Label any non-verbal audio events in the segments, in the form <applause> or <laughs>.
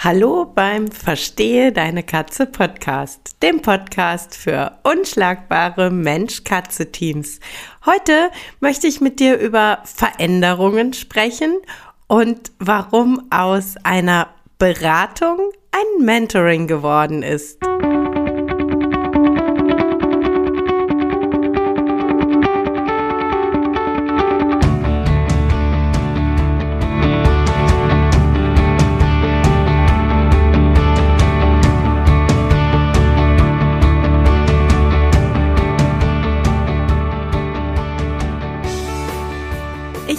Hallo beim Verstehe deine Katze Podcast, dem Podcast für unschlagbare Mensch-Katze-Teams. Heute möchte ich mit dir über Veränderungen sprechen und warum aus einer Beratung ein Mentoring geworden ist.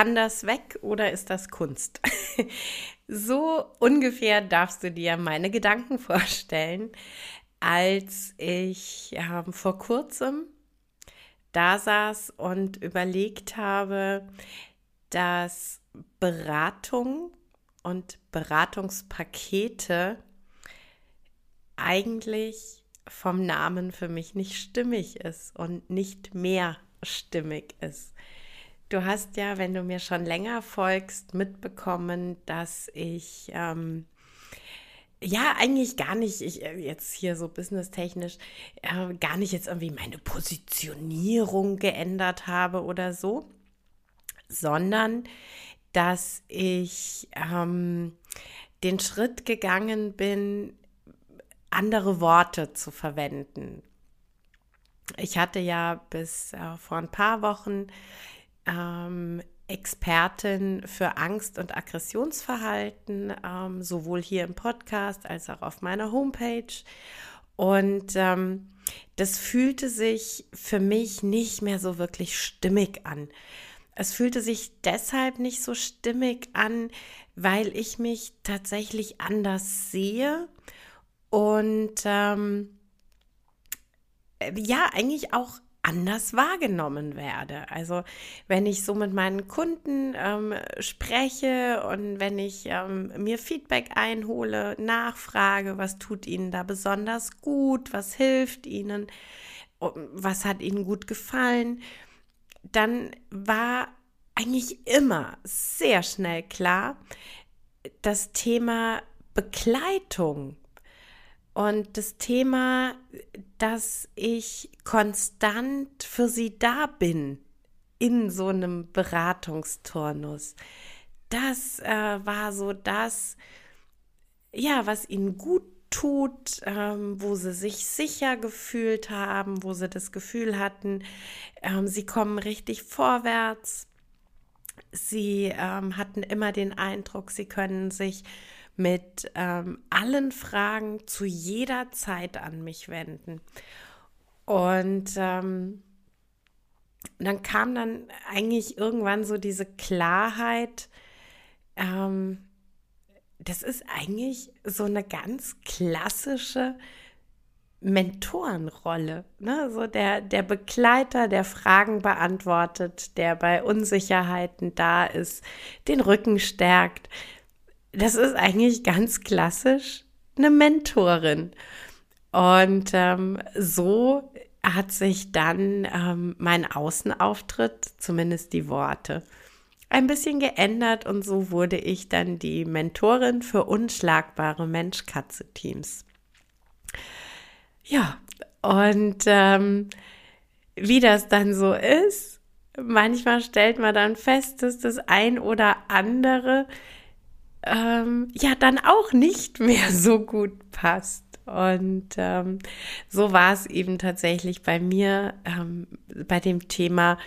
Kann das weg oder ist das Kunst? <laughs> so ungefähr darfst du dir meine Gedanken <laughs> vorstellen, als ich äh, vor kurzem da saß und überlegt habe, dass Beratung und Beratungspakete eigentlich vom Namen für mich nicht stimmig ist und nicht mehr stimmig ist. Du hast ja, wenn du mir schon länger folgst, mitbekommen, dass ich ähm, ja eigentlich gar nicht, ich äh, jetzt hier so businesstechnisch, äh, gar nicht jetzt irgendwie meine Positionierung geändert habe oder so, sondern dass ich ähm, den Schritt gegangen bin, andere Worte zu verwenden. Ich hatte ja bis äh, vor ein paar Wochen ähm, Expertin für Angst- und Aggressionsverhalten, ähm, sowohl hier im Podcast als auch auf meiner Homepage. Und ähm, das fühlte sich für mich nicht mehr so wirklich stimmig an. Es fühlte sich deshalb nicht so stimmig an, weil ich mich tatsächlich anders sehe und ähm, ja, eigentlich auch anders wahrgenommen werde. Also wenn ich so mit meinen Kunden ähm, spreche und wenn ich ähm, mir Feedback einhole, nachfrage, was tut ihnen da besonders gut, was hilft ihnen, was hat ihnen gut gefallen, dann war eigentlich immer sehr schnell klar, das Thema Begleitung und das Thema, dass ich konstant für sie da bin in so einem Beratungsturnus, das äh, war so das, ja, was ihnen gut tut, ähm, wo sie sich sicher gefühlt haben, wo sie das Gefühl hatten, ähm, sie kommen richtig vorwärts. Sie ähm, hatten immer den Eindruck, sie können sich mit ähm, allen Fragen zu jeder Zeit an mich wenden. Und ähm, dann kam dann eigentlich irgendwann so diese Klarheit, ähm, das ist eigentlich so eine ganz klassische Mentorenrolle, ne? so der, der Begleiter, der Fragen beantwortet, der bei Unsicherheiten da ist, den Rücken stärkt, das ist eigentlich ganz klassisch eine Mentorin. Und ähm, so hat sich dann ähm, mein Außenauftritt, zumindest die Worte, ein bisschen geändert und so wurde ich dann die Mentorin für unschlagbare Mensch-Katze-Teams. Ja, und ähm, wie das dann so ist, manchmal stellt man dann fest, dass das ein oder andere ähm, ja dann auch nicht mehr <laughs> so gut passt. Und ähm, so war es eben tatsächlich bei mir ähm, bei dem Thema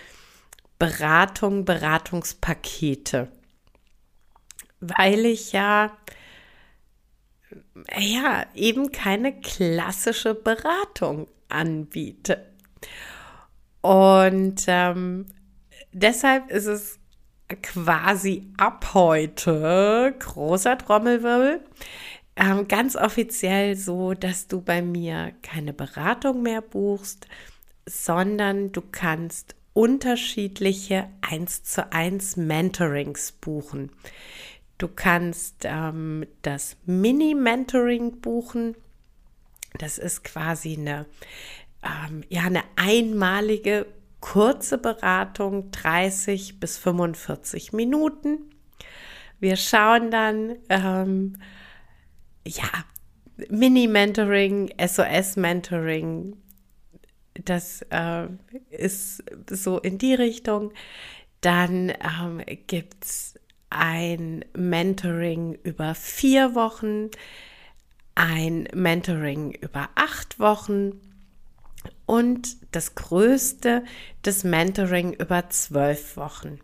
Beratung, Beratungspakete. Weil ich ja, ja, eben keine klassische Beratung anbiete. Und ähm, deshalb ist es quasi ab heute großer Trommelwirbel. Ähm, ganz offiziell so, dass du bei mir keine Beratung mehr buchst, sondern du kannst unterschiedliche 1 zu 1 Mentorings buchen. Du kannst ähm, das Mini-Mentoring buchen. Das ist quasi eine, ähm, ja, eine einmalige kurze Beratung, 30 bis 45 Minuten. Wir schauen dann, ähm, ja, Mini-Mentoring, SOS-Mentoring, das äh, ist so in die Richtung. Dann ähm, gibt es ein Mentoring über vier Wochen, ein Mentoring über acht Wochen und das größte, das Mentoring über zwölf Wochen.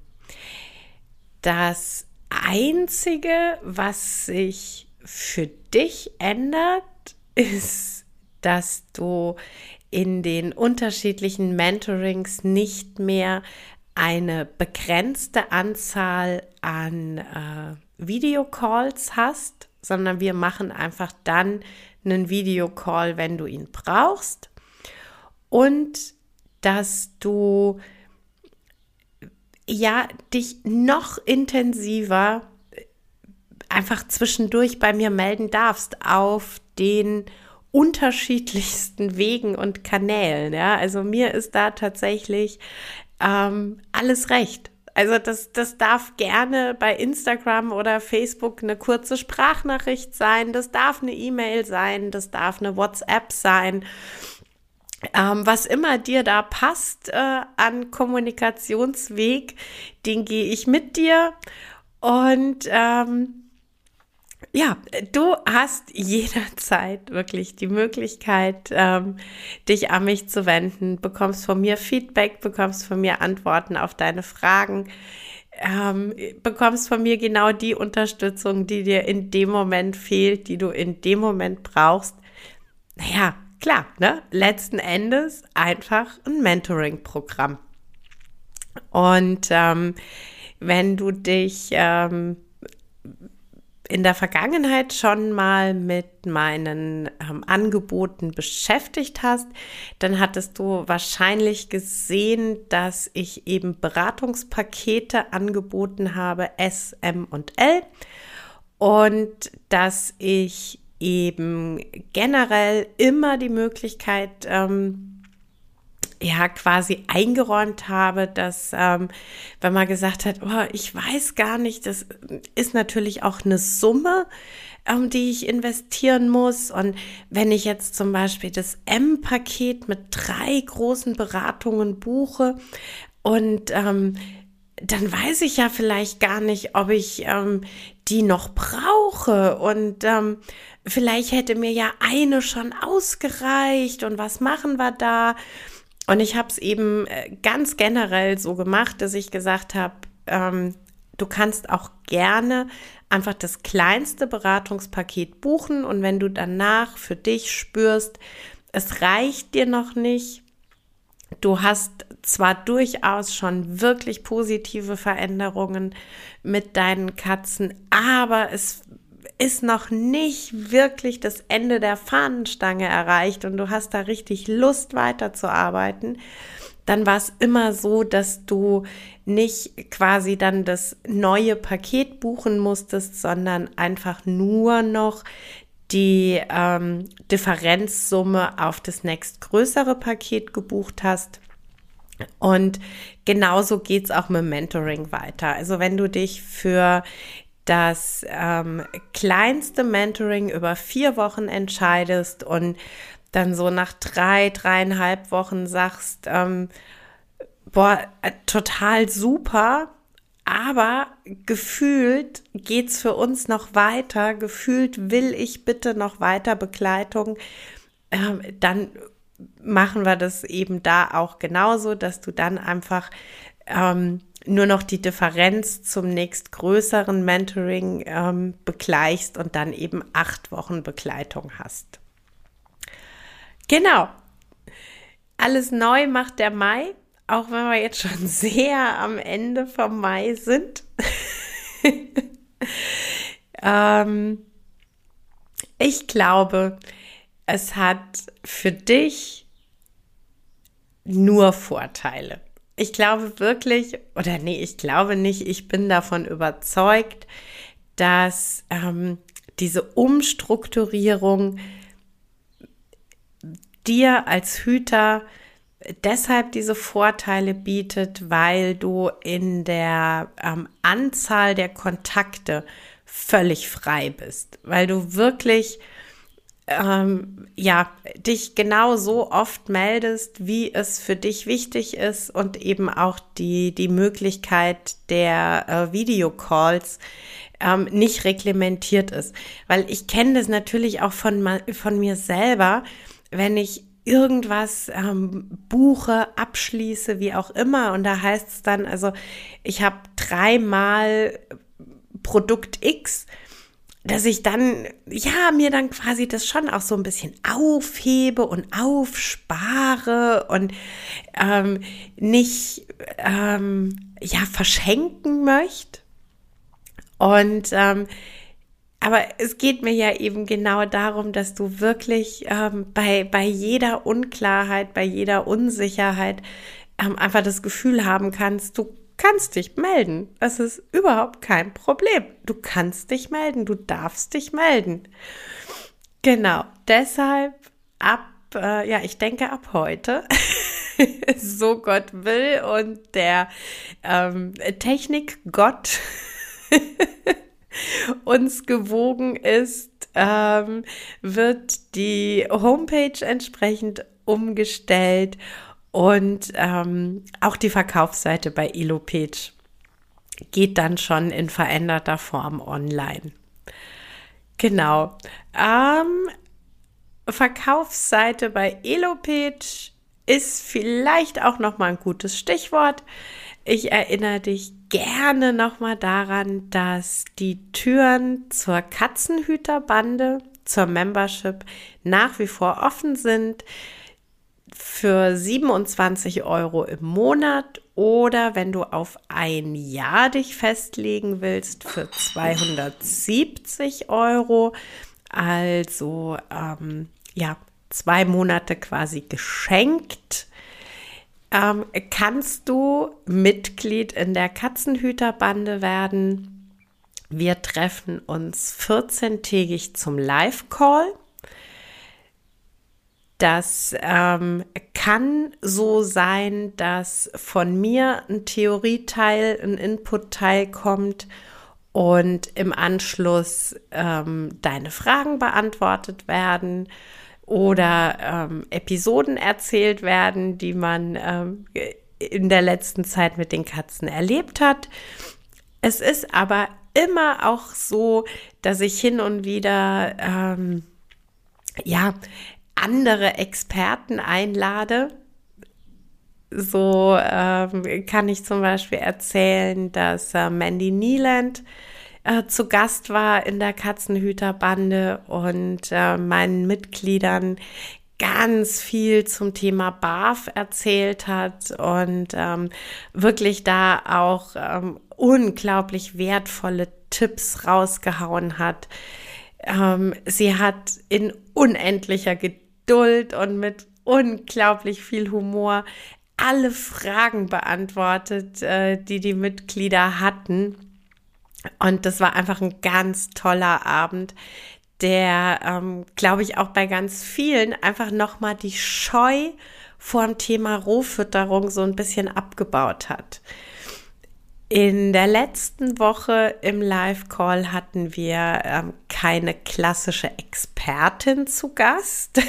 Das Einzige, was sich für dich ändert, ist, dass du in den unterschiedlichen Mentorings nicht mehr eine begrenzte Anzahl an äh, Videocalls hast, sondern wir machen einfach dann einen Videocall, wenn du ihn brauchst. Und dass du ja dich noch intensiver einfach zwischendurch bei mir melden darfst auf den unterschiedlichsten Wegen und Kanälen. Ja, also mir ist da tatsächlich ähm, alles recht. Also das, das darf gerne bei Instagram oder Facebook eine kurze Sprachnachricht sein, das darf eine E-Mail sein, das darf eine WhatsApp sein. Ähm, was immer dir da passt äh, an Kommunikationsweg, den gehe ich mit dir. Und ähm, ja, du hast jederzeit wirklich die Möglichkeit, ähm, dich an mich zu wenden, bekommst von mir Feedback, bekommst von mir Antworten auf deine Fragen, ähm, bekommst von mir genau die Unterstützung, die dir in dem Moment fehlt, die du in dem Moment brauchst. Naja, klar, ne? Letzten Endes einfach ein Mentoring-Programm. Und ähm, wenn du dich ähm, in der Vergangenheit schon mal mit meinen ähm, Angeboten beschäftigt hast, dann hattest du wahrscheinlich gesehen, dass ich eben Beratungspakete angeboten habe, S, M und L. Und dass ich eben generell immer die Möglichkeit ähm, ja quasi eingeräumt habe, dass ähm, wenn man gesagt hat, oh, ich weiß gar nicht, das ist natürlich auch eine Summe, ähm, die ich investieren muss. Und wenn ich jetzt zum Beispiel das M-Paket mit drei großen Beratungen buche und ähm, dann weiß ich ja vielleicht gar nicht, ob ich ähm, die noch brauche und ähm, vielleicht hätte mir ja eine schon ausgereicht und was machen wir da? Und ich habe es eben äh, ganz generell so gemacht, dass ich gesagt habe, ähm, du kannst auch gerne einfach das kleinste Beratungspaket buchen und wenn du danach für dich spürst, es reicht dir noch nicht, du hast zwar durchaus schon wirklich positive Veränderungen mit deinen Katzen, aber es ist noch nicht wirklich das Ende der Fahnenstange erreicht und du hast da richtig Lust weiterzuarbeiten, dann war es immer so, dass du nicht quasi dann das neue Paket buchen musstest, sondern einfach nur noch die ähm, Differenzsumme auf das nächstgrößere Paket gebucht hast. Und genauso geht es auch mit Mentoring weiter. Also wenn du dich für das ähm, kleinste Mentoring über vier Wochen entscheidest und dann so nach drei, dreieinhalb Wochen sagst, ähm, boah, äh, total super, aber gefühlt geht's für uns noch weiter, gefühlt will ich bitte noch weiter Begleitung, ähm, dann machen wir das eben da auch genauso, dass du dann einfach ähm, nur noch die Differenz zum nächstgrößeren Mentoring ähm, begleichst und dann eben acht Wochen Begleitung hast. Genau. Alles neu macht der Mai. auch wenn wir jetzt schon <laughs> sehr am Ende vom Mai sind, <laughs> ähm, ich glaube, es hat für dich nur Vorteile. Ich glaube wirklich, oder nee, ich glaube nicht, ich bin davon überzeugt, dass ähm, diese Umstrukturierung dir als Hüter deshalb diese Vorteile bietet, weil du in der ähm, Anzahl der Kontakte völlig frei bist, weil du wirklich ähm, ja dich genau so oft meldest, wie es für dich wichtig ist und eben auch die die Möglichkeit der äh, Videocalls ähm, nicht reglementiert ist, weil ich kenne das natürlich auch von von mir selber, wenn ich irgendwas ähm, buche, abschließe, wie auch immer. Und da heißt es dann, also ich habe dreimal Produkt X, dass ich dann, ja, mir dann quasi das schon auch so ein bisschen aufhebe und aufspare und ähm, nicht, ähm, ja, verschenken möchte. Und ähm, aber es geht mir ja eben genau darum, dass du wirklich ähm, bei, bei jeder Unklarheit, bei jeder Unsicherheit ähm, einfach das Gefühl haben kannst, du kannst dich melden. Das ist überhaupt kein Problem. Du kannst dich melden, du darfst dich melden. Genau, deshalb ab, äh, ja, ich denke ab heute, <laughs> so Gott will und der ähm, Technikgott <laughs> uns gewogen ist, ähm, wird die Homepage entsprechend umgestellt und ähm, auch die Verkaufsseite bei Elopage geht dann schon in veränderter Form online. Genau. Ähm, Verkaufsseite bei Elopage ist vielleicht auch noch mal ein gutes Stichwort. Ich erinnere dich gerne nochmal daran, dass die Türen zur Katzenhüterbande, zur Membership nach wie vor offen sind für 27 Euro im Monat oder wenn du auf ein Jahr dich festlegen willst für 270 Euro. Also ähm, ja, zwei Monate quasi geschenkt ähm, kannst du Mitglied in der Katzenhüterbande werden. Wir treffen uns 14-tägig zum Live-Call. Das ähm, kann so sein, dass von mir ein Theorieteil, ein Inputteil kommt und im Anschluss ähm, deine Fragen beantwortet werden oder ähm, Episoden erzählt werden, die man ähm, in der letzten Zeit mit den Katzen erlebt hat. Es ist aber immer auch so, dass ich hin und wieder ähm, ja andere Experten einlade. So ähm, kann ich zum Beispiel erzählen, dass äh, Mandy Nieland äh, zu Gast war in der Katzenhüterbande und äh, meinen Mitgliedern ganz viel zum Thema BAF erzählt hat und ähm, wirklich da auch ähm, unglaublich wertvolle Tipps rausgehauen hat. Ähm, sie hat in unendlicher Geduld und mit unglaublich viel Humor alle Fragen beantwortet, äh, die die Mitglieder hatten. Und das war einfach ein ganz toller Abend, der, ähm, glaube ich, auch bei ganz vielen einfach nochmal die Scheu vor dem Thema Rohfütterung so ein bisschen abgebaut hat. In der letzten Woche im Live-Call hatten wir ähm, keine klassische Expertin zu Gast,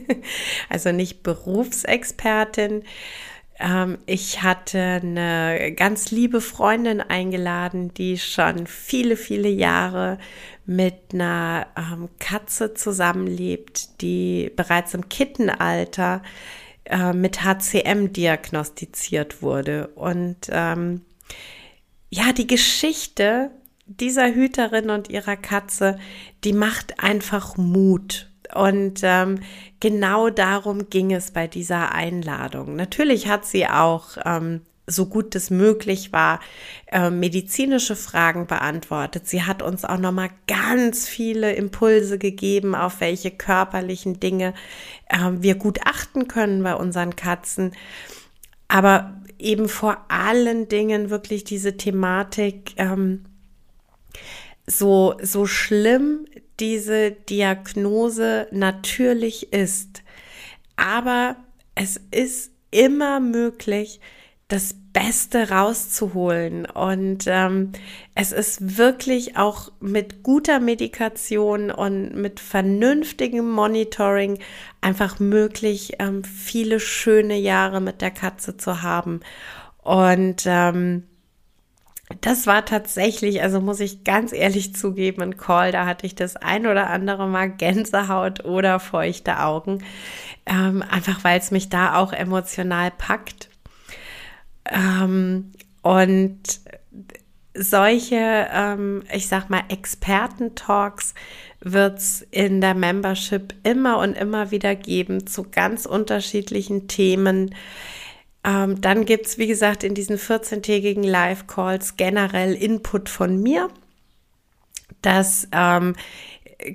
<laughs> also nicht Berufsexpertin, ähm, ich hatte eine ganz liebe Freundin eingeladen, die schon viele, viele Jahre mit einer ähm, Katze zusammenlebt, die bereits im Kittenalter äh, mit HCM diagnostiziert wurde. Und ähm, ja, die Geschichte dieser Hüterin und ihrer Katze, die macht einfach Mut. Und ähm, genau darum ging es bei dieser Einladung. Natürlich hat sie auch ähm, so gut es möglich war, äh, medizinische Fragen beantwortet. Sie hat uns auch noch mal ganz viele Impulse gegeben, auf welche körperlichen Dinge äh, wir gut achten können bei unseren Katzen. Aber eben vor allen Dingen wirklich diese Thematik, ähm, so, so schlimm diese Diagnose natürlich ist. Aber es ist immer möglich, das Beste rauszuholen. Und ähm, es ist wirklich auch mit guter Medikation und mit vernünftigem Monitoring einfach möglich, ähm, viele schöne Jahre mit der Katze zu haben. Und ähm, das war tatsächlich, also muss ich ganz ehrlich zugeben, ein Call, da hatte ich das ein oder andere Mal Gänsehaut oder feuchte Augen, ähm, einfach weil es mich da auch emotional packt. Ähm, und solche, ähm, ich sag mal, Experten-Talks wird es in der Membership immer und immer wieder geben zu ganz unterschiedlichen Themen. Ähm, dann gibt es, wie gesagt, in diesen 14-tägigen Live-Calls generell Input von mir. Das ähm,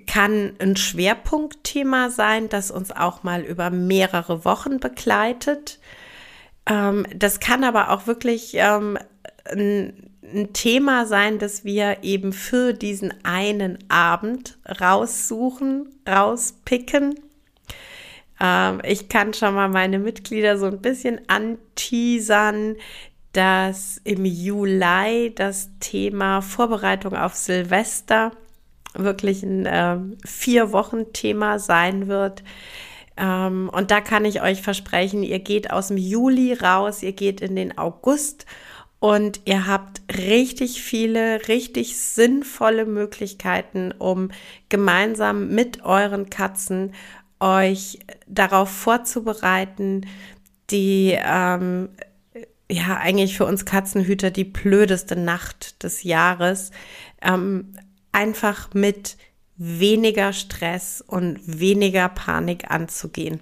kann ein Schwerpunktthema sein, das uns auch mal über mehrere Wochen begleitet. Ähm, das kann aber auch wirklich ähm, ein, ein Thema sein, das wir eben für diesen einen Abend raussuchen, rauspicken. Ähm, ich kann schon mal meine Mitglieder so ein bisschen anteasern, dass im Juli das Thema Vorbereitung auf Silvester wirklich ein äh, vier Wochen Thema sein wird. Ähm, und da kann ich euch versprechen, ihr geht aus dem Juli raus, ihr geht in den August und ihr habt richtig viele, richtig sinnvolle Möglichkeiten, um gemeinsam mit euren Katzen euch darauf vorzubereiten, die ähm, ja eigentlich für uns Katzenhüter die blödeste Nacht des Jahres ähm, einfach mit weniger Stress und weniger Panik anzugehen.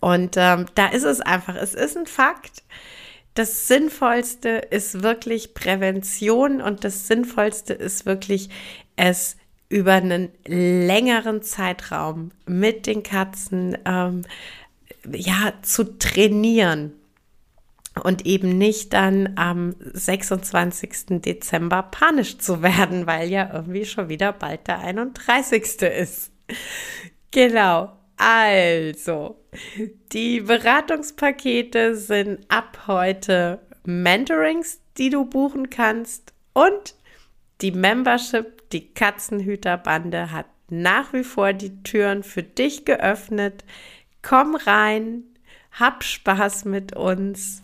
Und ähm, da ist es einfach, es ist ein Fakt. Das Sinnvollste ist wirklich Prävention und das Sinnvollste ist wirklich, es über einen längeren Zeitraum mit den Katzen ähm, ja zu trainieren und eben nicht dann am 26. Dezember panisch zu werden, <laughs> weil ja irgendwie schon wieder bald der 31. ist. Genau. Also, die Beratungspakete sind ab heute Mentorings, die du buchen kannst und die Membership, die Katzenhüterbande hat nach wie vor die Türen für dich geöffnet. Komm rein, hab Spaß mit uns